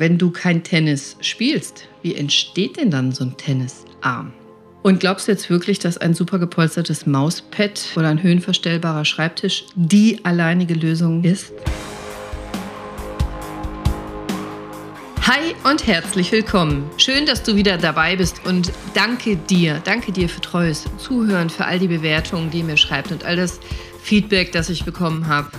Wenn du kein Tennis spielst, wie entsteht denn dann so ein Tennisarm? Und glaubst du jetzt wirklich, dass ein super gepolstertes Mauspad oder ein höhenverstellbarer Schreibtisch die alleinige Lösung ist? Hi und herzlich willkommen. Schön, dass du wieder dabei bist und danke dir, danke dir für treues Zuhören, für all die Bewertungen, die ihr mir schreibt und all das Feedback, das ich bekommen habe.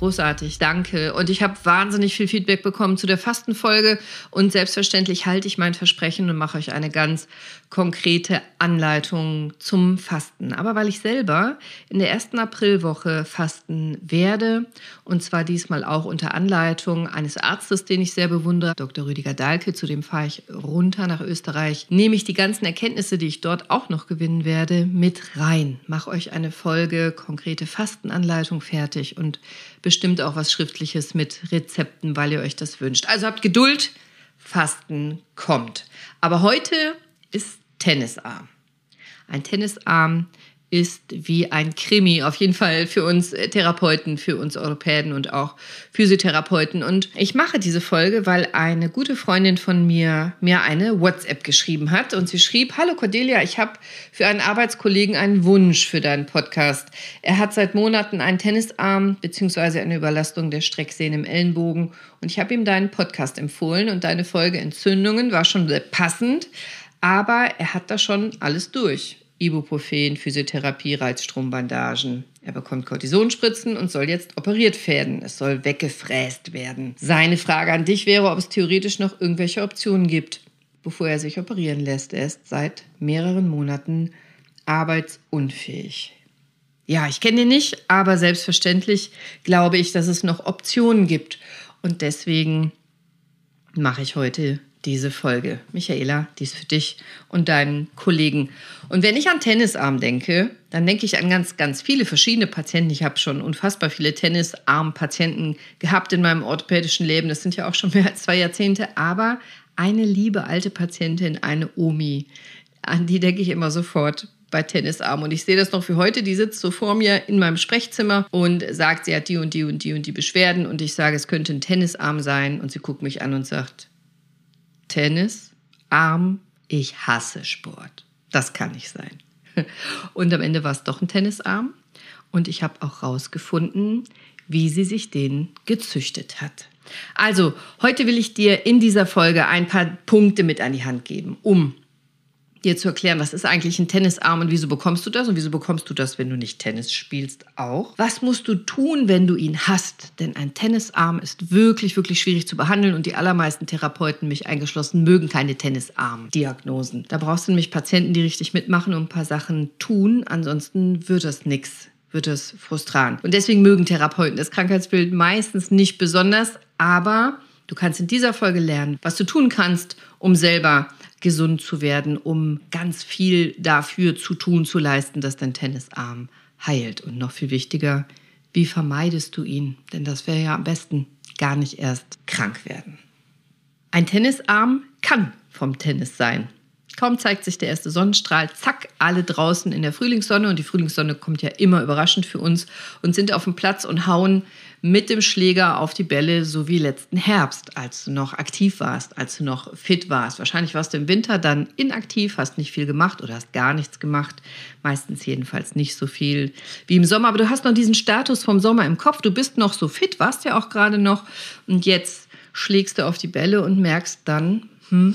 Großartig, danke. Und ich habe wahnsinnig viel Feedback bekommen zu der Fastenfolge und selbstverständlich halte ich mein Versprechen und mache euch eine ganz konkrete Anleitung zum Fasten. Aber weil ich selber in der ersten Aprilwoche fasten werde und zwar diesmal auch unter Anleitung eines Arztes, den ich sehr bewundere, Dr. Rüdiger Dahlke, zu dem fahre ich runter nach Österreich, nehme ich die ganzen Erkenntnisse, die ich dort auch noch gewinnen werde, mit rein. Mache euch eine Folge konkrete Fastenanleitung fertig und bestimmt auch was Schriftliches mit Rezepten, weil ihr euch das wünscht. Also habt Geduld, Fasten kommt. Aber heute ist Tennisarm. Ein Tennisarm ist wie ein Krimi, auf jeden Fall für uns äh, Therapeuten, für uns Orthopäden und auch Physiotherapeuten. Und ich mache diese Folge, weil eine gute Freundin von mir mir eine WhatsApp geschrieben hat und sie schrieb, Hallo Cordelia, ich habe für einen Arbeitskollegen einen Wunsch für deinen Podcast. Er hat seit Monaten einen Tennisarm bzw. eine Überlastung der Strecksehnen im Ellenbogen und ich habe ihm deinen Podcast empfohlen und deine Folge Entzündungen war schon passend, aber er hat da schon alles durch. Ibuprofen, Physiotherapie, Reizstrombandagen. Er bekommt Kortisonspritzen und soll jetzt operiert werden. Es soll weggefräst werden. Seine Frage an dich wäre, ob es theoretisch noch irgendwelche Optionen gibt, bevor er sich operieren lässt. Er ist seit mehreren Monaten arbeitsunfähig. Ja, ich kenne ihn nicht, aber selbstverständlich glaube ich, dass es noch Optionen gibt. Und deswegen mache ich heute diese Folge. Michaela, die ist für dich und deinen Kollegen. Und wenn ich an Tennisarm denke, dann denke ich an ganz, ganz viele verschiedene Patienten. Ich habe schon unfassbar viele Tennisarm-Patienten gehabt in meinem orthopädischen Leben. Das sind ja auch schon mehr als zwei Jahrzehnte. Aber eine liebe alte Patientin, eine Omi, an die denke ich immer sofort bei Tennisarm. Und ich sehe das noch für heute. Die sitzt so vor mir in meinem Sprechzimmer und sagt, sie hat die und die und die und die Beschwerden. Und ich sage, es könnte ein Tennisarm sein. Und sie guckt mich an und sagt, Tennis, Arm, ich hasse Sport. Das kann nicht sein. Und am Ende war es doch ein Tennisarm. Und ich habe auch rausgefunden, wie sie sich den gezüchtet hat. Also, heute will ich dir in dieser Folge ein paar Punkte mit an die Hand geben, um dir zu erklären, was ist eigentlich ein Tennisarm und wieso bekommst du das und wieso bekommst du das, wenn du nicht Tennis spielst auch. Was musst du tun, wenn du ihn hast? Denn ein Tennisarm ist wirklich, wirklich schwierig zu behandeln und die allermeisten Therapeuten, mich eingeschlossen, mögen keine Tennisarm-Diagnosen. Da brauchst du nämlich Patienten, die richtig mitmachen und ein paar Sachen tun, ansonsten wird das nichts wird es frustrant. Und deswegen mögen Therapeuten das Krankheitsbild meistens nicht besonders, aber du kannst in dieser Folge lernen, was du tun kannst, um selber gesund zu werden, um ganz viel dafür zu tun, zu leisten, dass dein Tennisarm heilt. Und noch viel wichtiger, wie vermeidest du ihn? Denn das wäre ja am besten gar nicht erst krank werden. Ein Tennisarm kann vom Tennis sein. Kaum zeigt sich der erste Sonnenstrahl, zack, alle draußen in der Frühlingssonne. Und die Frühlingssonne kommt ja immer überraschend für uns und sind auf dem Platz und hauen mit dem Schläger auf die Bälle, so wie letzten Herbst, als du noch aktiv warst, als du noch fit warst. Wahrscheinlich warst du im Winter dann inaktiv, hast nicht viel gemacht oder hast gar nichts gemacht. Meistens jedenfalls nicht so viel wie im Sommer. Aber du hast noch diesen Status vom Sommer im Kopf. Du bist noch so fit, warst ja auch gerade noch. Und jetzt schlägst du auf die Bälle und merkst dann, hm,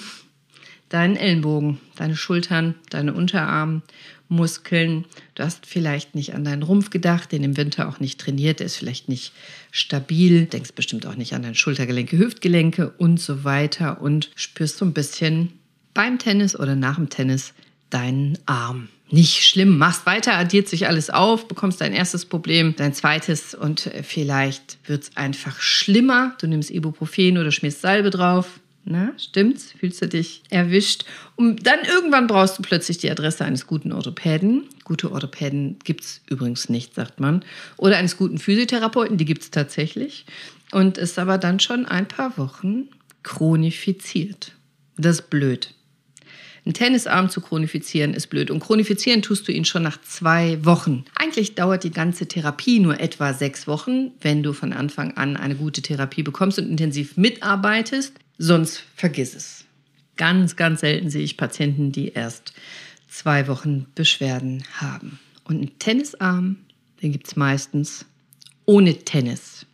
deinen Ellenbogen, deine Schultern, deine Unterarmmuskeln. Du hast vielleicht nicht an deinen Rumpf gedacht, den im Winter auch nicht trainiert, der ist vielleicht nicht stabil, denkst bestimmt auch nicht an deine Schultergelenke, Hüftgelenke und so weiter und spürst so ein bisschen beim Tennis oder nach dem Tennis deinen Arm. Nicht schlimm, machst weiter, addiert sich alles auf, bekommst dein erstes Problem, dein zweites und vielleicht wird es einfach schlimmer. Du nimmst Ibuprofen oder schmierst Salbe drauf, na, stimmt's? Fühlst du dich erwischt? Und dann irgendwann brauchst du plötzlich die Adresse eines guten Orthopäden. Gute Orthopäden gibt es übrigens nicht, sagt man. Oder eines guten Physiotherapeuten, die gibt es tatsächlich. Und ist aber dann schon ein paar Wochen chronifiziert. Das ist blöd. Ein Tennisarm zu chronifizieren ist blöd. Und chronifizieren tust du ihn schon nach zwei Wochen. Eigentlich dauert die ganze Therapie nur etwa sechs Wochen, wenn du von Anfang an eine gute Therapie bekommst und intensiv mitarbeitest sonst vergiss es. Ganz, ganz selten sehe ich Patienten, die erst zwei Wochen Beschwerden haben. Und einen Tennisarm, den gibt es meistens ohne Tennis.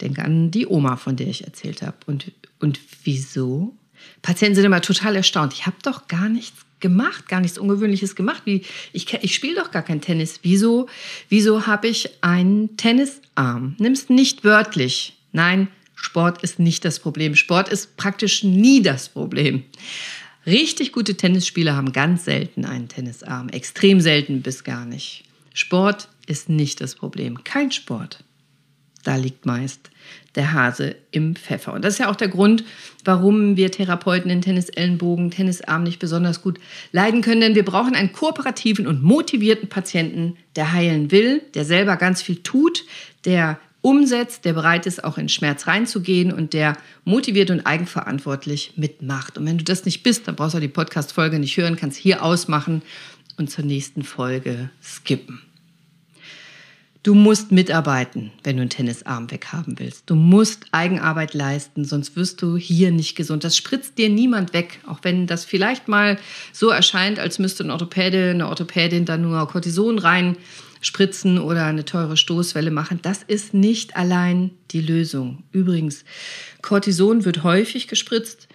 Denk an die Oma, von der ich erzählt habe. Und, und wieso? Patienten sind immer total erstaunt. Ich habe doch gar nichts gemacht, gar nichts Ungewöhnliches gemacht. Wie, ich ich spiele doch gar kein Tennis. Wieso, wieso habe ich einen Tennisarm? Nimm es nicht wörtlich. Nein, Sport ist nicht das Problem. Sport ist praktisch nie das Problem. Richtig gute Tennisspieler haben ganz selten einen Tennisarm. Extrem selten bis gar nicht. Sport ist nicht das Problem. Kein Sport da liegt meist der Hase im Pfeffer. Und das ist ja auch der Grund, warum wir Therapeuten in Tennisellenbogen, Tennisarm nicht besonders gut leiden können. Denn wir brauchen einen kooperativen und motivierten Patienten, der heilen will, der selber ganz viel tut, der umsetzt, der bereit ist, auch in Schmerz reinzugehen und der motiviert und eigenverantwortlich mitmacht. Und wenn du das nicht bist, dann brauchst du die Podcast-Folge nicht hören, kannst hier ausmachen und zur nächsten Folge skippen. Du musst mitarbeiten, wenn du einen Tennisarm weghaben willst. Du musst Eigenarbeit leisten, sonst wirst du hier nicht gesund. Das spritzt dir niemand weg, auch wenn das vielleicht mal so erscheint, als müsste ein Orthopäde, eine Orthopädin da nur Cortison rein spritzen oder eine teure Stoßwelle machen. Das ist nicht allein die Lösung. Übrigens, Cortison wird häufig gespritzt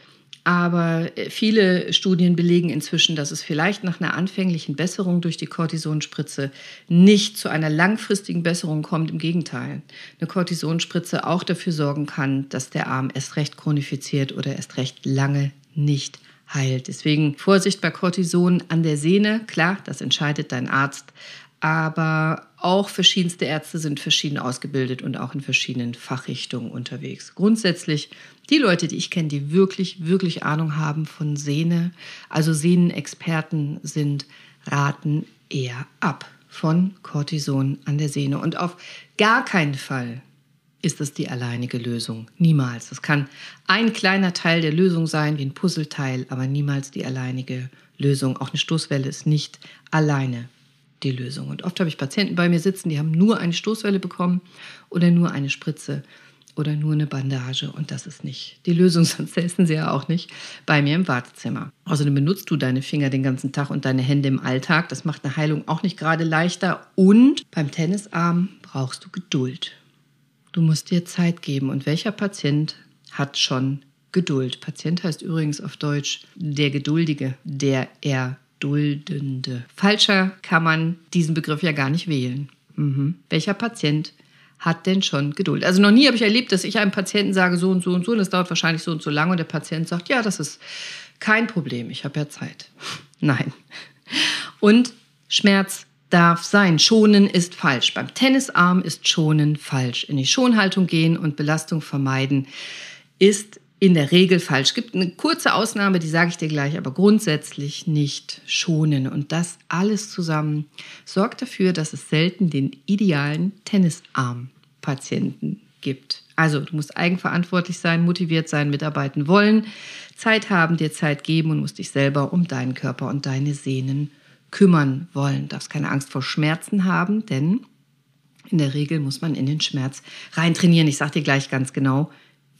aber äh, viele Studien belegen inzwischen, dass es vielleicht nach einer anfänglichen Besserung durch die Cortisonspritze nicht zu einer langfristigen Besserung kommt. Im Gegenteil, eine Cortisonspritze auch dafür sorgen kann, dass der Arm erst recht chronifiziert oder erst recht lange nicht heilt. Deswegen Vorsicht bei Cortison an der Sehne. Klar, das entscheidet dein Arzt aber auch verschiedenste Ärzte sind verschieden ausgebildet und auch in verschiedenen Fachrichtungen unterwegs. Grundsätzlich die Leute, die ich kenne, die wirklich, wirklich Ahnung haben von Sehne, also Sehnenexperten sind, raten eher ab von Cortison an der Sehne. Und auf gar keinen Fall ist das die alleinige Lösung. Niemals. Das kann ein kleiner Teil der Lösung sein, wie ein Puzzleteil, aber niemals die alleinige Lösung. Auch eine Stoßwelle ist nicht alleine die Lösung. Und oft habe ich Patienten bei mir sitzen, die haben nur eine Stoßwelle bekommen oder nur eine Spritze oder nur eine Bandage. Und das ist nicht die Lösung, sonst säßen sie ja auch nicht bei mir im Wartezimmer. Außerdem benutzt du deine Finger den ganzen Tag und deine Hände im Alltag. Das macht eine Heilung auch nicht gerade leichter. Und beim Tennisarm brauchst du Geduld. Du musst dir Zeit geben. Und welcher Patient hat schon Geduld? Patient heißt übrigens auf Deutsch der Geduldige, der er Duldende. Falscher kann man diesen Begriff ja gar nicht wählen. Mhm. Welcher Patient hat denn schon Geduld? Also noch nie habe ich erlebt, dass ich einem Patienten sage, so und so und so, und das dauert wahrscheinlich so und so lange, und der Patient sagt, ja, das ist kein Problem, ich habe ja Zeit. Nein. Und Schmerz darf sein. Schonen ist falsch. Beim Tennisarm ist Schonen falsch. In die Schonhaltung gehen und Belastung vermeiden ist in der Regel falsch. Es gibt eine kurze Ausnahme, die sage ich dir gleich, aber grundsätzlich nicht schonen. Und das alles zusammen sorgt dafür, dass es selten den idealen Tennisarm-Patienten gibt. Also du musst eigenverantwortlich sein, motiviert sein, mitarbeiten wollen, Zeit haben, dir Zeit geben und musst dich selber um deinen Körper und deine Sehnen kümmern wollen. Du darfst keine Angst vor Schmerzen haben, denn in der Regel muss man in den Schmerz reintrainieren. Ich sage dir gleich ganz genau,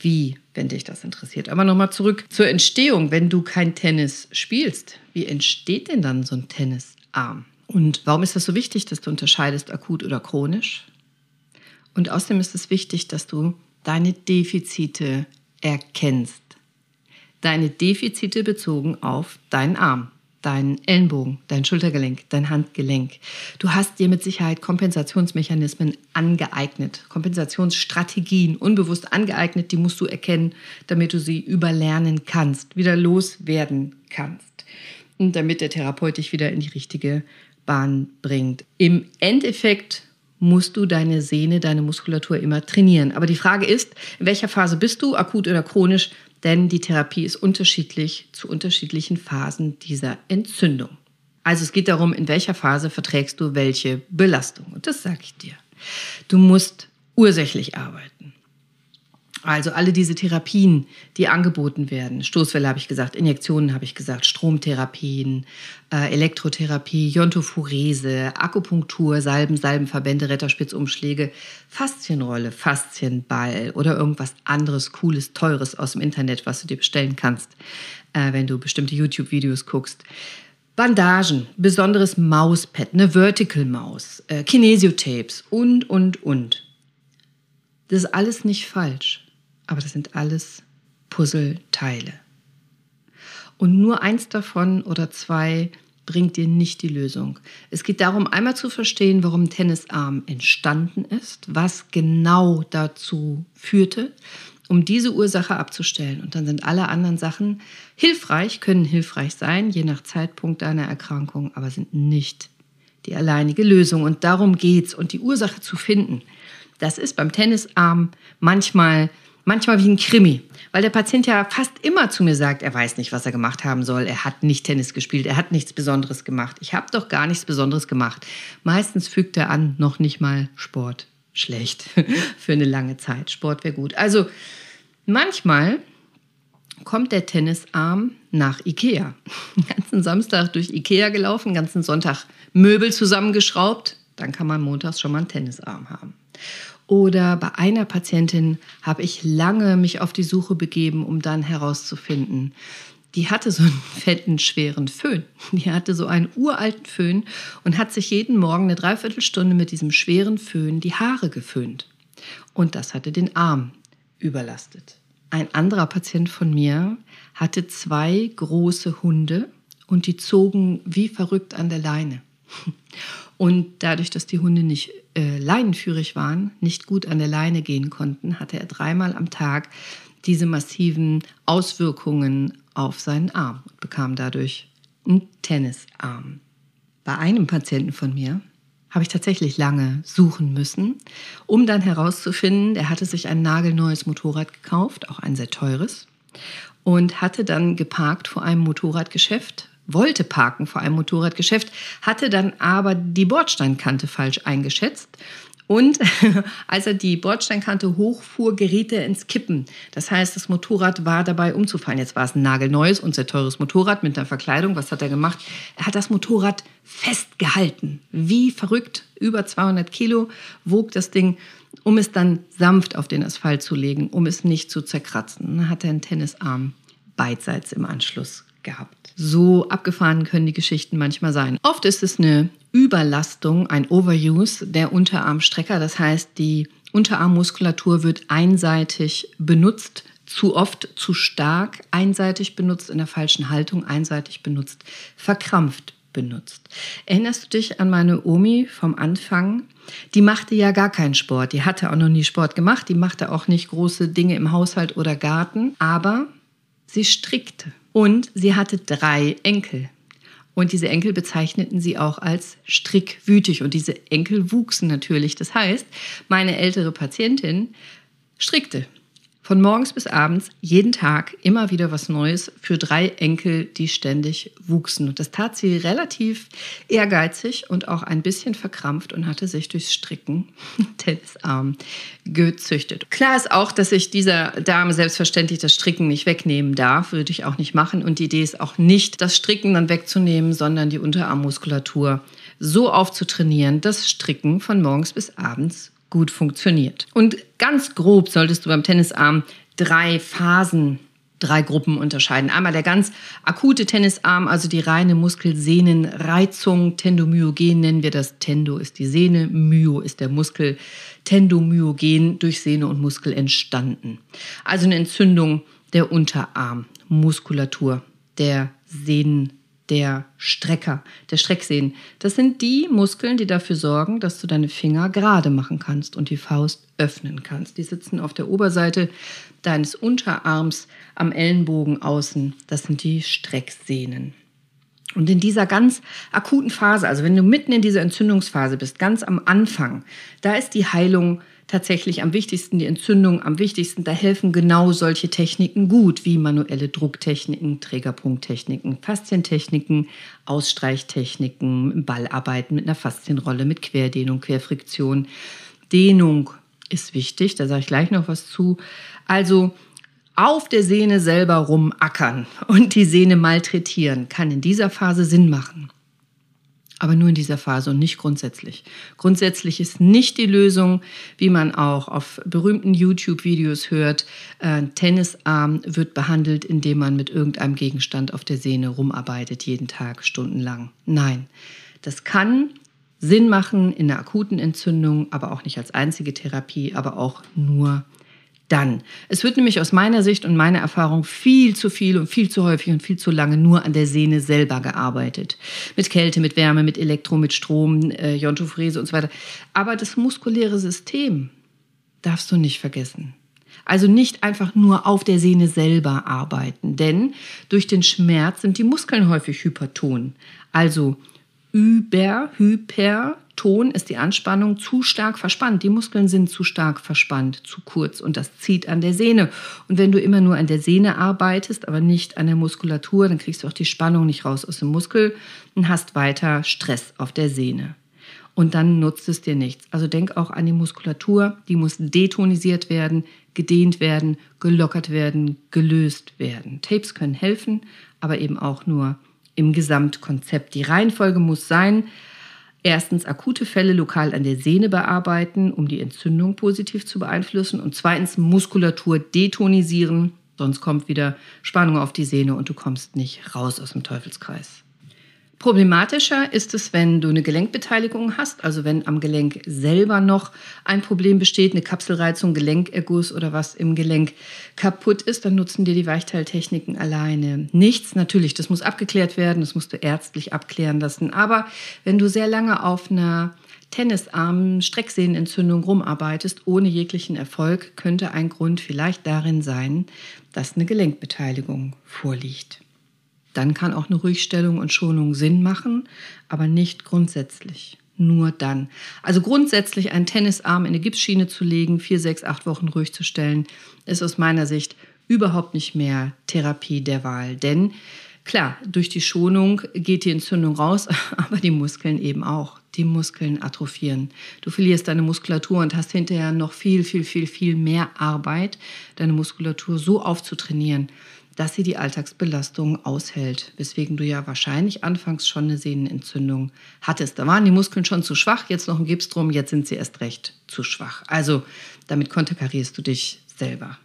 wie, wenn dich das interessiert. Aber nochmal zurück zur Entstehung. Wenn du kein Tennis spielst, wie entsteht denn dann so ein Tennisarm? Und warum ist das so wichtig, dass du unterscheidest akut oder chronisch? Und außerdem ist es wichtig, dass du deine Defizite erkennst. Deine Defizite bezogen auf deinen Arm deinen Ellenbogen, dein Schultergelenk, dein Handgelenk. Du hast dir mit Sicherheit Kompensationsmechanismen angeeignet, Kompensationsstrategien unbewusst angeeignet, die musst du erkennen, damit du sie überlernen kannst, wieder loswerden kannst und damit der Therapeut dich wieder in die richtige Bahn bringt. Im Endeffekt musst du deine Sehne, deine Muskulatur immer trainieren. Aber die Frage ist, in welcher Phase bist du, akut oder chronisch? Denn die Therapie ist unterschiedlich zu unterschiedlichen Phasen dieser Entzündung. Also es geht darum, in welcher Phase verträgst du welche Belastung. Und das sage ich dir. Du musst ursächlich arbeiten. Also alle diese Therapien, die angeboten werden, Stoßwelle habe ich gesagt, Injektionen habe ich gesagt, Stromtherapien, äh, Elektrotherapie, Jontophorese, Akupunktur, Salben, Salbenverbände, Retterspitzumschläge, Faszienrolle, Faszienball oder irgendwas anderes, cooles, teures aus dem Internet, was du dir bestellen kannst, äh, wenn du bestimmte YouTube-Videos guckst. Bandagen, besonderes Mauspad, eine Vertical Maus, äh, Kinesiotapes und, und, und. Das ist alles nicht falsch aber das sind alles Puzzleteile. Und nur eins davon oder zwei bringt dir nicht die Lösung. Es geht darum, einmal zu verstehen, warum Tennisarm entstanden ist, was genau dazu führte, um diese Ursache abzustellen. Und dann sind alle anderen Sachen hilfreich, können hilfreich sein, je nach Zeitpunkt deiner Erkrankung, aber sind nicht die alleinige Lösung. Und darum geht es. Und die Ursache zu finden, das ist beim Tennisarm manchmal manchmal wie ein Krimi, weil der Patient ja fast immer zu mir sagt, er weiß nicht, was er gemacht haben soll, er hat nicht Tennis gespielt, er hat nichts Besonderes gemacht. Ich habe doch gar nichts Besonderes gemacht. Meistens fügt er an, noch nicht mal Sport. Schlecht für eine lange Zeit. Sport wäre gut. Also manchmal kommt der Tennisarm nach Ikea. Den ganzen Samstag durch Ikea gelaufen, den ganzen Sonntag Möbel zusammengeschraubt. Dann kann man montags schon mal einen Tennisarm haben. Oder bei einer Patientin habe ich lange mich auf die Suche begeben, um dann herauszufinden, die hatte so einen fetten, schweren Föhn. Die hatte so einen uralten Föhn und hat sich jeden Morgen eine Dreiviertelstunde mit diesem schweren Föhn die Haare geföhnt. Und das hatte den Arm überlastet. Ein anderer Patient von mir hatte zwei große Hunde und die zogen wie verrückt an der Leine. Und dadurch, dass die Hunde nicht äh, leinenführig waren, nicht gut an der Leine gehen konnten, hatte er dreimal am Tag diese massiven Auswirkungen auf seinen Arm und bekam dadurch einen Tennisarm. Bei einem Patienten von mir habe ich tatsächlich lange suchen müssen, um dann herauszufinden, der hatte sich ein nagelneues Motorrad gekauft, auch ein sehr teures, und hatte dann geparkt vor einem Motorradgeschäft wollte parken vor einem Motorradgeschäft, hatte dann aber die Bordsteinkante falsch eingeschätzt. Und als er die Bordsteinkante hochfuhr, geriet er ins Kippen. Das heißt, das Motorrad war dabei umzufallen. Jetzt war es ein nagelneues und sehr teures Motorrad mit einer Verkleidung. Was hat er gemacht? Er hat das Motorrad festgehalten. Wie verrückt. Über 200 Kilo wog das Ding, um es dann sanft auf den Asphalt zu legen, um es nicht zu zerkratzen. Dann hat er einen Tennisarm beidseits im Anschluss gehabt. So abgefahren können die Geschichten manchmal sein. Oft ist es eine Überlastung, ein Overuse der Unterarmstrecker. Das heißt, die Unterarmmuskulatur wird einseitig benutzt, zu oft, zu stark einseitig benutzt, in der falschen Haltung einseitig benutzt, verkrampft benutzt. Erinnerst du dich an meine Omi vom Anfang? Die machte ja gar keinen Sport. Die hatte auch noch nie Sport gemacht. Die machte auch nicht große Dinge im Haushalt oder Garten. Aber sie strickte. Und sie hatte drei Enkel. Und diese Enkel bezeichneten sie auch als strickwütig. Und diese Enkel wuchsen natürlich. Das heißt, meine ältere Patientin strickte von morgens bis abends, jeden Tag immer wieder was Neues für drei Enkel, die ständig wuchsen. Und das tat sie relativ ehrgeizig und auch ein bisschen verkrampft und hatte sich durchs Stricken Tennisarm gezüchtet. Klar ist auch, dass ich dieser Dame selbstverständlich das Stricken nicht wegnehmen darf, würde ich auch nicht machen. Und die Idee ist auch nicht, das Stricken dann wegzunehmen, sondern die Unterarmmuskulatur so aufzutrainieren, dass Stricken von morgens bis abends gut funktioniert. Und ganz grob solltest du beim Tennisarm drei Phasen drei Gruppen unterscheiden. Einmal der ganz akute Tennisarm, also die reine Muskelsehnenreizung. Tendomyogen nennen wir das. Tendo ist die Sehne, Myo ist der Muskel. Tendomyogen durch Sehne und Muskel entstanden. Also eine Entzündung der Unterarmmuskulatur, der Sehnen der Strecker, der Strecksehnen. Das sind die Muskeln, die dafür sorgen, dass du deine Finger gerade machen kannst und die Faust öffnen kannst. Die sitzen auf der Oberseite deines Unterarms am Ellenbogen außen. Das sind die Strecksehnen. Und in dieser ganz akuten Phase, also wenn du mitten in dieser Entzündungsphase bist, ganz am Anfang, da ist die Heilung tatsächlich am wichtigsten, die Entzündung am wichtigsten. Da helfen genau solche Techniken gut, wie manuelle Drucktechniken, Trägerpunkttechniken, Faszientechniken, Ausstreichtechniken, Ballarbeiten mit einer Faszienrolle, mit Querdehnung, Querfriktion, Dehnung ist wichtig, da sage ich gleich noch was zu. Also auf der Sehne selber rumackern und die Sehne malträtieren kann in dieser Phase Sinn machen. Aber nur in dieser Phase und nicht grundsätzlich. Grundsätzlich ist nicht die Lösung, wie man auch auf berühmten YouTube-Videos hört, äh, Tennisarm wird behandelt, indem man mit irgendeinem Gegenstand auf der Sehne rumarbeitet, jeden Tag, stundenlang. Nein, das kann Sinn machen in einer akuten Entzündung, aber auch nicht als einzige Therapie, aber auch nur dann. Es wird nämlich aus meiner Sicht und meiner Erfahrung viel zu viel und viel zu häufig und viel zu lange nur an der Sehne selber gearbeitet. Mit Kälte, mit Wärme, mit Elektro, mit Strom, äh, Jontofräse und so weiter. Aber das muskuläre System darfst du nicht vergessen. Also nicht einfach nur auf der Sehne selber arbeiten, denn durch den Schmerz sind die Muskeln häufig hyperton. Also über, hyper, Ton ist die Anspannung zu stark verspannt. Die Muskeln sind zu stark verspannt, zu kurz und das zieht an der Sehne. Und wenn du immer nur an der Sehne arbeitest, aber nicht an der Muskulatur, dann kriegst du auch die Spannung nicht raus aus dem Muskel und hast weiter Stress auf der Sehne. Und dann nutzt es dir nichts. Also denk auch an die Muskulatur, die muss detonisiert werden, gedehnt werden, gelockert werden, gelöst werden. Tapes können helfen, aber eben auch nur im Gesamtkonzept. Die Reihenfolge muss sein, erstens akute Fälle lokal an der Sehne bearbeiten, um die Entzündung positiv zu beeinflussen und zweitens Muskulatur detonisieren, sonst kommt wieder Spannung auf die Sehne und du kommst nicht raus aus dem Teufelskreis. Problematischer ist es, wenn du eine Gelenkbeteiligung hast, also wenn am Gelenk selber noch ein Problem besteht, eine Kapselreizung, Gelenkerguss oder was im Gelenk kaputt ist, dann nutzen dir die Weichteiltechniken alleine nichts. Natürlich, das muss abgeklärt werden, das musst du ärztlich abklären lassen. Aber wenn du sehr lange auf einer Tennisarm, Strecksehnenentzündung rumarbeitest, ohne jeglichen Erfolg, könnte ein Grund vielleicht darin sein, dass eine Gelenkbeteiligung vorliegt. Dann kann auch eine Ruhigstellung und Schonung Sinn machen, aber nicht grundsätzlich. Nur dann. Also grundsätzlich einen Tennisarm in eine Gipsschiene zu legen, vier, sechs, acht Wochen ruhig zu stellen, ist aus meiner Sicht überhaupt nicht mehr Therapie der Wahl. Denn klar, durch die Schonung geht die Entzündung raus, aber die Muskeln eben auch. Die Muskeln atrophieren. Du verlierst deine Muskulatur und hast hinterher noch viel, viel, viel, viel mehr Arbeit, deine Muskulatur so aufzutrainieren, dass sie die Alltagsbelastung aushält, weswegen du ja wahrscheinlich anfangs schon eine Sehnenentzündung hattest. Da waren die Muskeln schon zu schwach, jetzt noch ein Gips drum, jetzt sind sie erst recht zu schwach. Also damit konterkarierst du dich selber.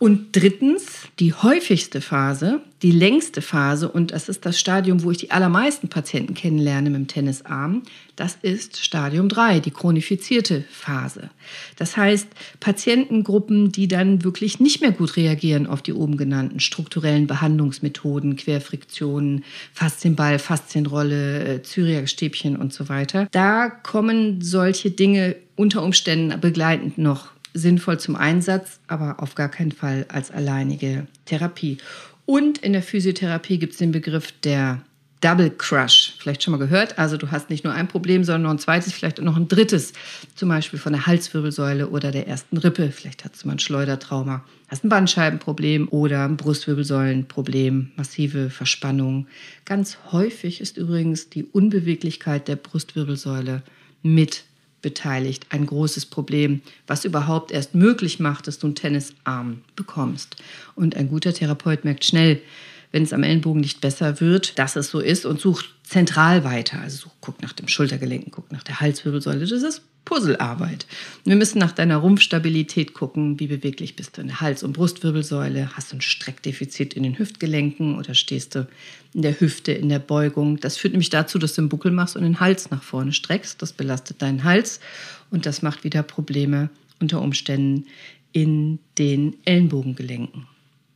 Und drittens, die häufigste Phase, die längste Phase, und das ist das Stadium, wo ich die allermeisten Patienten kennenlerne mit dem Tennisarm, das ist Stadium 3, die chronifizierte Phase. Das heißt, Patientengruppen, die dann wirklich nicht mehr gut reagieren auf die oben genannten strukturellen Behandlungsmethoden, Querfriktionen, Faszienball, Faszienrolle, äh, Zyriakstäbchen und so weiter, da kommen solche Dinge unter Umständen begleitend noch sinnvoll zum Einsatz, aber auf gar keinen Fall als alleinige Therapie. Und in der Physiotherapie gibt es den Begriff der Double Crush. Vielleicht schon mal gehört. Also du hast nicht nur ein Problem, sondern noch ein zweites, vielleicht noch ein drittes. Zum Beispiel von der Halswirbelsäule oder der ersten Rippe. Vielleicht hast du mal ein Schleudertrauma, hast ein Bandscheibenproblem oder ein Brustwirbelsäulenproblem, massive Verspannung. Ganz häufig ist übrigens die Unbeweglichkeit der Brustwirbelsäule mit beteiligt ein großes Problem, was überhaupt erst möglich macht, dass du einen Tennisarm bekommst. Und ein guter Therapeut merkt schnell, wenn es am Ellenbogen nicht besser wird, dass es so ist und sucht zentral weiter. Also guckt nach dem Schultergelenken, guckt nach der Halswirbelsäule. Das ist Puzzlearbeit. Wir müssen nach deiner Rumpfstabilität gucken, wie beweglich bist du in der Hals- und Brustwirbelsäule, hast du ein Streckdefizit in den Hüftgelenken oder stehst du in der Hüfte, in der Beugung. Das führt nämlich dazu, dass du einen Buckel machst und den Hals nach vorne streckst. Das belastet deinen Hals und das macht wieder Probleme unter Umständen in den Ellenbogengelenken.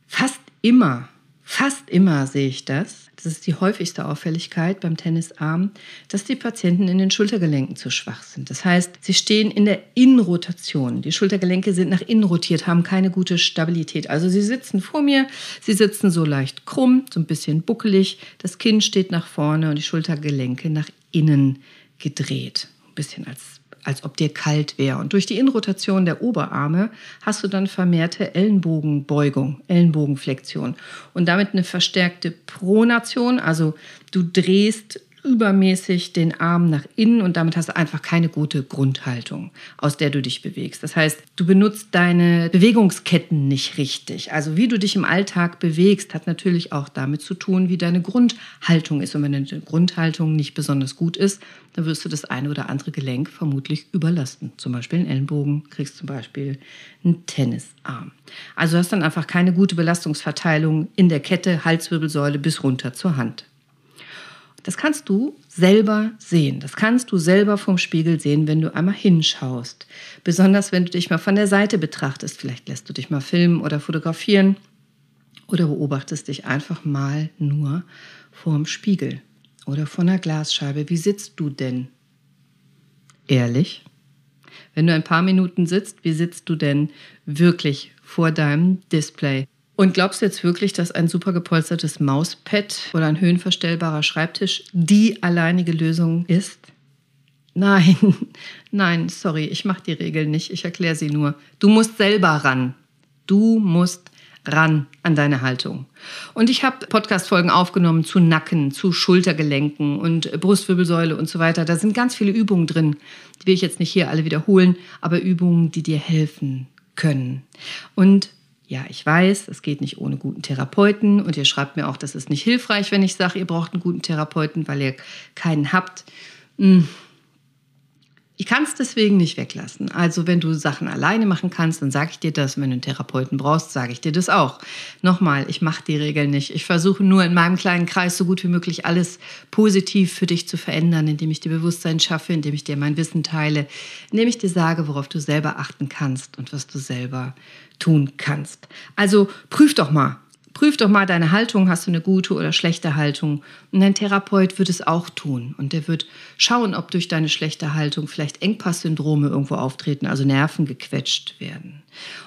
Fast immer Fast immer sehe ich das. Das ist die häufigste Auffälligkeit beim Tennisarm, dass die Patienten in den Schultergelenken zu schwach sind. Das heißt, sie stehen in der Innenrotation. Die Schultergelenke sind nach innen rotiert, haben keine gute Stabilität. Also sie sitzen vor mir, sie sitzen so leicht krumm, so ein bisschen buckelig. Das Kinn steht nach vorne und die Schultergelenke nach innen gedreht. Ein bisschen als als ob dir kalt wäre. Und durch die Innenrotation der Oberarme hast du dann vermehrte Ellenbogenbeugung, Ellenbogenflexion und damit eine verstärkte Pronation. Also du drehst übermäßig den Arm nach innen und damit hast du einfach keine gute Grundhaltung, aus der du dich bewegst. Das heißt, du benutzt deine Bewegungsketten nicht richtig. Also wie du dich im Alltag bewegst, hat natürlich auch damit zu tun, wie deine Grundhaltung ist. Und wenn deine Grundhaltung nicht besonders gut ist, dann wirst du das eine oder andere Gelenk vermutlich überlasten. Zum Beispiel einen Ellenbogen, kriegst zum Beispiel einen Tennisarm. Also hast dann einfach keine gute Belastungsverteilung in der Kette, Halswirbelsäule bis runter zur Hand. Das kannst du selber sehen. Das kannst du selber vom Spiegel sehen, wenn du einmal hinschaust. Besonders wenn du dich mal von der Seite betrachtest. Vielleicht lässt du dich mal filmen oder fotografieren oder beobachtest dich einfach mal nur vorm Spiegel oder vor einer Glasscheibe. Wie sitzt du denn? Ehrlich? Wenn du ein paar Minuten sitzt, wie sitzt du denn wirklich vor deinem Display? Und glaubst du jetzt wirklich, dass ein super gepolstertes Mauspad oder ein höhenverstellbarer Schreibtisch die alleinige Lösung ist? Nein, nein, sorry, ich mache die Regeln nicht, ich erkläre sie nur. Du musst selber ran. Du musst ran an deine Haltung. Und ich habe Podcast-Folgen aufgenommen zu Nacken, zu Schultergelenken und Brustwirbelsäule und so weiter. Da sind ganz viele Übungen drin. Die will ich jetzt nicht hier alle wiederholen, aber Übungen, die dir helfen können. Und ja, ich weiß, es geht nicht ohne guten Therapeuten und ihr schreibt mir auch, das ist nicht hilfreich, wenn ich sage, ihr braucht einen guten Therapeuten, weil ihr keinen habt. Hm. Ich kann es deswegen nicht weglassen. Also wenn du Sachen alleine machen kannst, dann sage ich dir das. Wenn du einen Therapeuten brauchst, sage ich dir das auch. Nochmal, ich mache die Regeln nicht. Ich versuche nur in meinem kleinen Kreis so gut wie möglich alles positiv für dich zu verändern, indem ich dir Bewusstsein schaffe, indem ich dir mein Wissen teile, indem ich dir sage, worauf du selber achten kannst und was du selber tun kannst. Also prüf doch mal. Prüf doch mal deine Haltung, hast du eine gute oder schlechte Haltung? Und dein Therapeut wird es auch tun. Und der wird schauen, ob durch deine schlechte Haltung vielleicht Engpasssyndrome irgendwo auftreten, also Nerven gequetscht werden.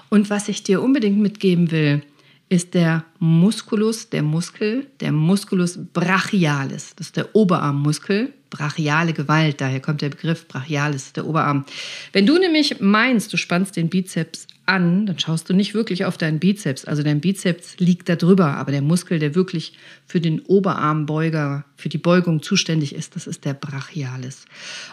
Und was ich dir unbedingt mitgeben will, ist der Musculus, der Muskel, der Musculus brachialis. Das ist der Oberarmmuskel brachiale Gewalt, daher kommt der Begriff brachialis, der Oberarm. Wenn du nämlich meinst, du spannst den Bizeps an, dann schaust du nicht wirklich auf deinen Bizeps. Also dein Bizeps liegt da drüber, aber der Muskel, der wirklich für den Oberarmbeuger, für die Beugung zuständig ist, das ist der Brachialis.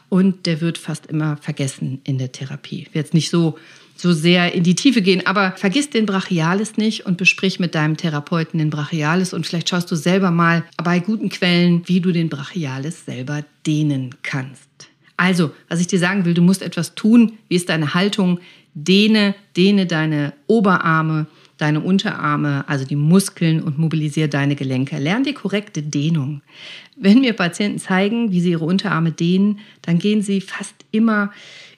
Und der wird fast immer vergessen in der Therapie. Jetzt nicht so so sehr in die Tiefe gehen. Aber vergiss den Brachialis nicht und besprich mit deinem Therapeuten den Brachialis und vielleicht schaust du selber mal bei guten Quellen, wie du den Brachialis selber dehnen kannst. Also, was ich dir sagen will, du musst etwas tun. Wie ist deine Haltung? Dehne, dehne deine Oberarme, deine Unterarme, also die Muskeln und mobilisiere deine Gelenke. Lern die korrekte Dehnung. Wenn mir Patienten zeigen, wie sie ihre Unterarme dehnen, dann gehen sie fast immer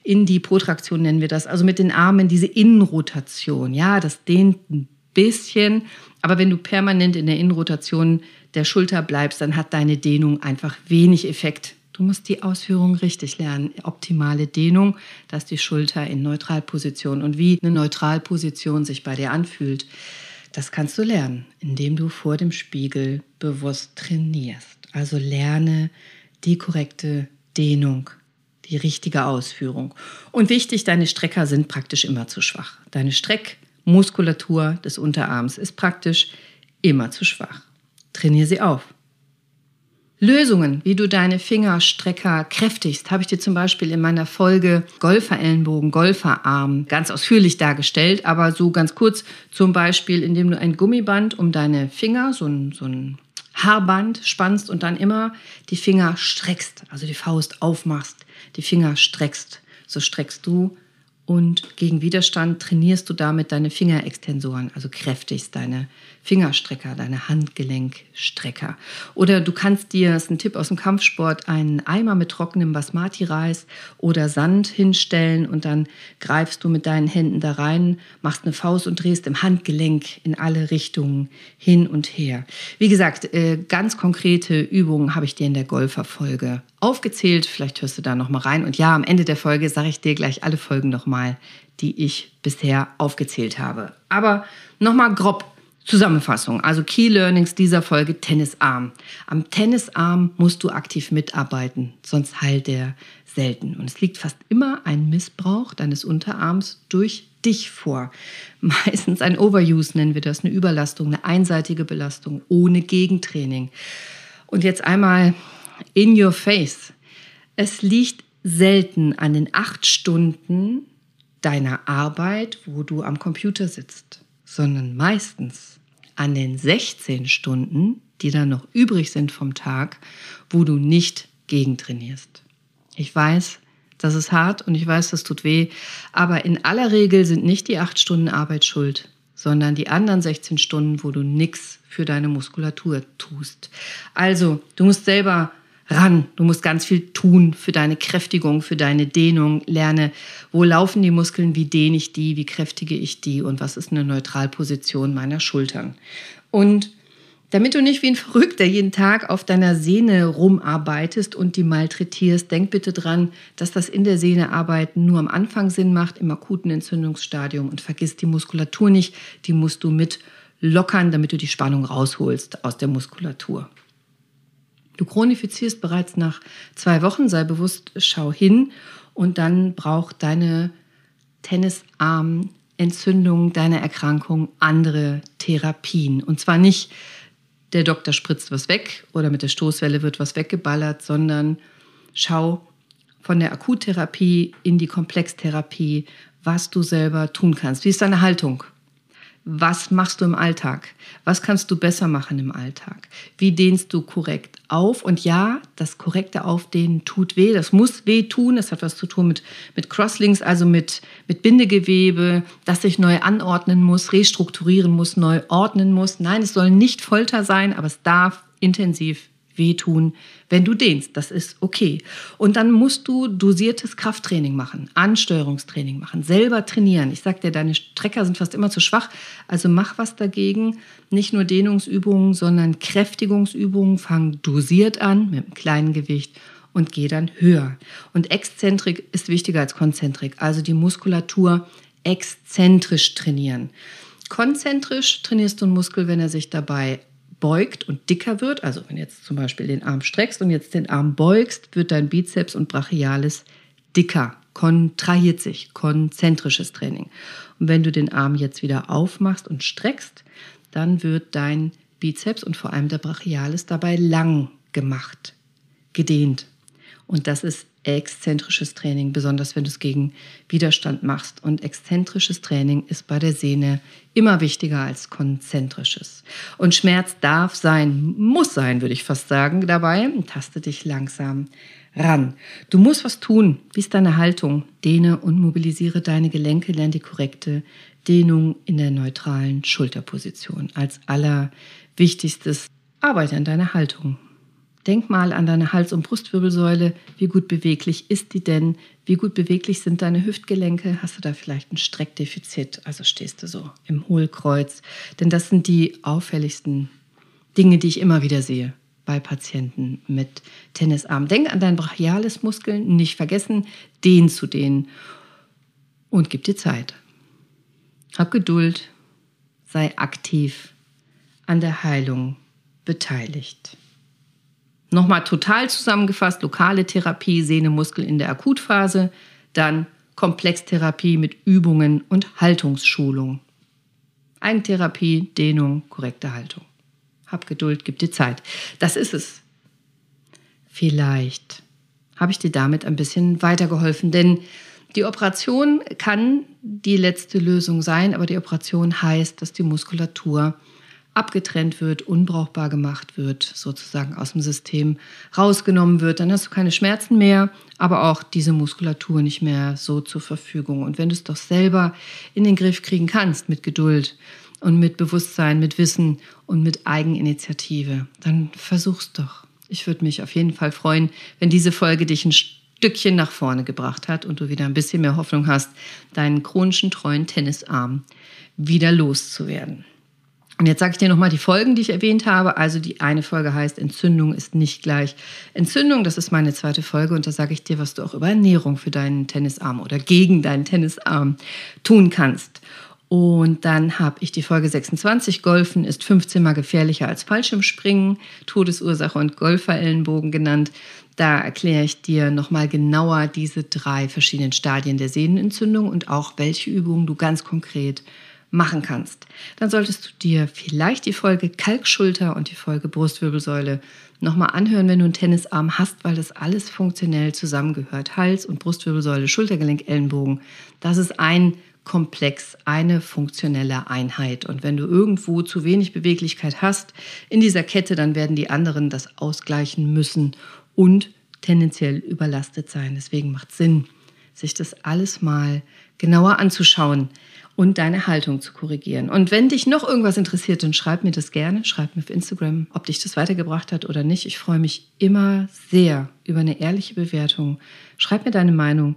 in die Protraktion nennen wir das, also mit den Armen diese Innenrotation. Ja, das dehnt ein bisschen, aber wenn du permanent in der Innenrotation der Schulter bleibst, dann hat deine Dehnung einfach wenig Effekt. Du musst die Ausführung richtig lernen. Optimale Dehnung, dass die Schulter in Neutralposition und wie eine Neutralposition sich bei dir anfühlt. Das kannst du lernen, indem du vor dem Spiegel bewusst trainierst. Also lerne die korrekte Dehnung die richtige Ausführung. Und wichtig, deine Strecker sind praktisch immer zu schwach. Deine Streckmuskulatur des Unterarms ist praktisch immer zu schwach. Trainiere sie auf. Lösungen, wie du deine Fingerstrecker kräftigst, habe ich dir zum Beispiel in meiner Folge Golferellenbogen, Golferarm ganz ausführlich dargestellt, aber so ganz kurz zum Beispiel, indem du ein Gummiband um deine Finger, so ein, so ein Haarband spannst und dann immer die Finger streckst, also die Faust aufmachst, die Finger streckst. So streckst du und gegen Widerstand trainierst du damit deine Fingerextensoren, also kräftigst deine Fingerstrecker, deine Handgelenkstrecker. Oder du kannst dir, das ist ein Tipp aus dem Kampfsport, einen Eimer mit trockenem Basmati-Reis oder Sand hinstellen und dann greifst du mit deinen Händen da rein, machst eine Faust und drehst im Handgelenk in alle Richtungen hin und her. Wie gesagt, äh, ganz konkrete Übungen habe ich dir in der Golferfolge aufgezählt. Vielleicht hörst du da noch mal rein. Und ja, am Ende der Folge sage ich dir gleich alle Folgen noch mal, die ich bisher aufgezählt habe. Aber noch mal grob Zusammenfassung, also Key Learnings dieser Folge Tennisarm. Am Tennisarm musst du aktiv mitarbeiten, sonst heilt der selten. Und es liegt fast immer ein Missbrauch deines Unterarms durch dich vor. Meistens ein Overuse nennen wir das, eine Überlastung, eine einseitige Belastung ohne Gegentraining. Und jetzt einmal in your face. Es liegt selten an den acht Stunden deiner Arbeit, wo du am Computer sitzt, sondern meistens an den 16 Stunden, die dann noch übrig sind vom Tag, wo du nicht gegentrainierst. Ich weiß, das ist hart und ich weiß, das tut weh, aber in aller Regel sind nicht die acht Stunden Arbeit schuld, sondern die anderen 16 Stunden, wo du nichts für deine Muskulatur tust. Also, du musst selber ran. Du musst ganz viel tun für deine Kräftigung, für deine Dehnung. Lerne, wo laufen die Muskeln, wie dehne ich die, wie kräftige ich die und was ist eine Neutralposition meiner Schultern. Und damit du nicht wie ein Verrückter jeden Tag auf deiner Sehne rumarbeitest und die malträtierst, denk bitte dran, dass das in der Sehne arbeiten nur am Anfang Sinn macht, im akuten Entzündungsstadium und vergiss die Muskulatur nicht, die musst du mit lockern, damit du die Spannung rausholst aus der Muskulatur. Du chronifizierst bereits nach zwei Wochen, sei bewusst, schau hin und dann braucht deine Tennisarmentzündung, deine Erkrankung andere Therapien. Und zwar nicht, der Doktor spritzt was weg oder mit der Stoßwelle wird was weggeballert, sondern schau von der Akuttherapie in die Komplextherapie, was du selber tun kannst. Wie ist deine Haltung? Was machst du im Alltag? Was kannst du besser machen im Alltag? Wie dehnst du korrekt auf? Und ja, das korrekte Aufdehnen tut weh. Das muss weh tun. Das hat was zu tun mit, mit Crosslinks, also mit, mit Bindegewebe, das sich neu anordnen muss, restrukturieren muss, neu ordnen muss. Nein, es soll nicht Folter sein, aber es darf intensiv wehtun, wenn du dehnst. Das ist okay. Und dann musst du dosiertes Krafttraining machen, Ansteuerungstraining machen, selber trainieren. Ich sag dir, deine Strecker sind fast immer zu schwach, also mach was dagegen. Nicht nur Dehnungsübungen, sondern Kräftigungsübungen. Fang dosiert an mit einem kleinen Gewicht und geh dann höher. Und Exzentrik ist wichtiger als Konzentrik, also die Muskulatur exzentrisch trainieren. Konzentrisch trainierst du einen Muskel, wenn er sich dabei beugt und dicker wird, also wenn jetzt zum Beispiel den Arm streckst und jetzt den Arm beugst, wird dein Bizeps und Brachialis dicker, kontrahiert sich, konzentrisches Training. Und wenn du den Arm jetzt wieder aufmachst und streckst, dann wird dein Bizeps und vor allem der Brachialis dabei lang gemacht, gedehnt. Und das ist exzentrisches Training, besonders wenn du es gegen Widerstand machst. Und exzentrisches Training ist bei der Sehne immer wichtiger als konzentrisches. Und Schmerz darf sein, muss sein, würde ich fast sagen, dabei. Taste dich langsam ran. Du musst was tun. Wie ist deine Haltung? Dehne und mobilisiere deine Gelenke, lerne die korrekte Dehnung in der neutralen Schulterposition. Als allerwichtigstes arbeite an deiner Haltung. Denk mal an deine Hals- und Brustwirbelsäule. Wie gut beweglich ist die denn? Wie gut beweglich sind deine Hüftgelenke? Hast du da vielleicht ein Streckdefizit? Also stehst du so im Hohlkreuz? Denn das sind die auffälligsten Dinge, die ich immer wieder sehe bei Patienten mit Tennisarm. Denk an deinen Brachialismuskeln, nicht vergessen, den zu dehnen und gib dir Zeit. Hab Geduld, sei aktiv an der Heilung beteiligt. Nochmal total zusammengefasst, lokale Therapie, Sehnemuskel in der Akutphase, dann Komplextherapie mit Übungen und Haltungsschulung. Eigentherapie, Dehnung, korrekte Haltung. Hab Geduld, gib dir Zeit. Das ist es. Vielleicht habe ich dir damit ein bisschen weitergeholfen, denn die Operation kann die letzte Lösung sein, aber die Operation heißt, dass die Muskulatur abgetrennt wird, unbrauchbar gemacht wird, sozusagen aus dem System rausgenommen wird, dann hast du keine Schmerzen mehr, aber auch diese Muskulatur nicht mehr so zur Verfügung. Und wenn du es doch selber in den Griff kriegen kannst, mit Geduld und mit Bewusstsein, mit Wissen und mit Eigeninitiative, dann versuch's doch. Ich würde mich auf jeden Fall freuen, wenn diese Folge dich ein Stückchen nach vorne gebracht hat und du wieder ein bisschen mehr Hoffnung hast, deinen chronischen treuen Tennisarm wieder loszuwerden. Und jetzt sage ich dir nochmal die Folgen, die ich erwähnt habe. Also die eine Folge heißt, Entzündung ist nicht gleich Entzündung. Das ist meine zweite Folge und da sage ich dir, was du auch über Ernährung für deinen Tennisarm oder gegen deinen Tennisarm tun kannst. Und dann habe ich die Folge 26, Golfen ist 15 mal gefährlicher als Fallschirmspringen, Todesursache und Golferellenbogen genannt. Da erkläre ich dir nochmal genauer diese drei verschiedenen Stadien der Sehnenentzündung und auch welche Übungen du ganz konkret machen kannst, dann solltest du dir vielleicht die Folge Kalkschulter und die Folge Brustwirbelsäule nochmal anhören, wenn du einen Tennisarm hast, weil das alles funktionell zusammengehört. Hals und Brustwirbelsäule, Schultergelenk, Ellenbogen. Das ist ein Komplex, eine funktionelle Einheit. Und wenn du irgendwo zu wenig Beweglichkeit hast in dieser Kette, dann werden die anderen das ausgleichen müssen und tendenziell überlastet sein. Deswegen macht Sinn, sich das alles mal genauer anzuschauen und deine Haltung zu korrigieren. Und wenn dich noch irgendwas interessiert, dann schreib mir das gerne. Schreib mir auf Instagram, ob dich das weitergebracht hat oder nicht. Ich freue mich immer sehr über eine ehrliche Bewertung. Schreib mir deine Meinung.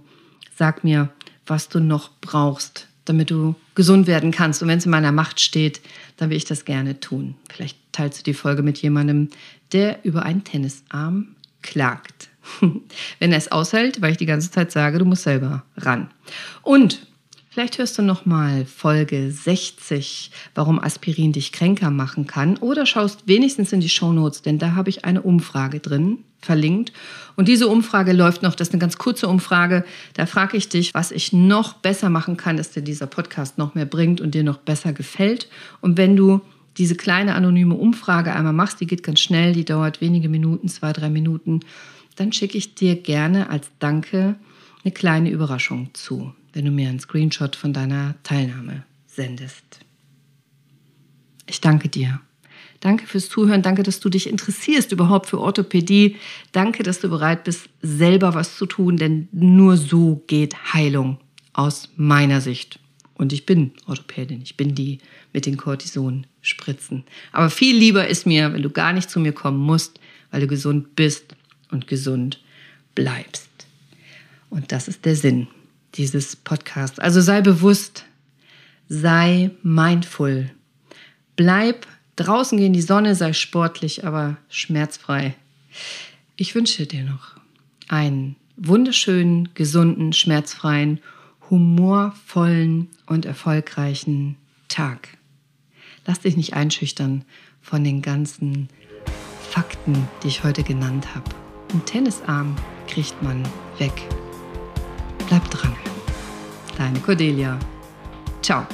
Sag mir, was du noch brauchst, damit du gesund werden kannst. Und wenn es in meiner Macht steht, dann will ich das gerne tun. Vielleicht teilst du die Folge mit jemandem, der über einen Tennisarm klagt. wenn er es aushält, weil ich die ganze Zeit sage, du musst selber ran. Und Vielleicht hörst du noch mal Folge 60, warum Aspirin dich kränker machen kann oder schaust wenigstens in die Shownotes, denn da habe ich eine Umfrage drin verlinkt. Und diese Umfrage läuft noch, das ist eine ganz kurze Umfrage, da frage ich dich, was ich noch besser machen kann, dass dir dieser Podcast noch mehr bringt und dir noch besser gefällt. Und wenn du diese kleine anonyme Umfrage einmal machst, die geht ganz schnell, die dauert wenige Minuten, zwei, drei Minuten, dann schicke ich dir gerne als Danke eine kleine Überraschung zu wenn du mir einen Screenshot von deiner Teilnahme sendest. Ich danke dir. Danke fürs Zuhören. Danke, dass du dich interessierst überhaupt für Orthopädie. Danke, dass du bereit bist, selber was zu tun, denn nur so geht Heilung aus meiner Sicht. Und ich bin Orthopädin. Ich bin die mit den Cortisonspritzen. Aber viel lieber ist mir, wenn du gar nicht zu mir kommen musst, weil du gesund bist und gesund bleibst. Und das ist der Sinn dieses Podcasts. Also sei bewusst, sei mindful. Bleib draußen gehen die Sonne, sei sportlich, aber schmerzfrei. Ich wünsche dir noch einen wunderschönen, gesunden, schmerzfreien, humorvollen und erfolgreichen Tag. Lass dich nicht einschüchtern von den ganzen Fakten, die ich heute genannt habe. Ein Tennisarm kriegt man weg. Bleib dran. Deine Cordelia. Ciao.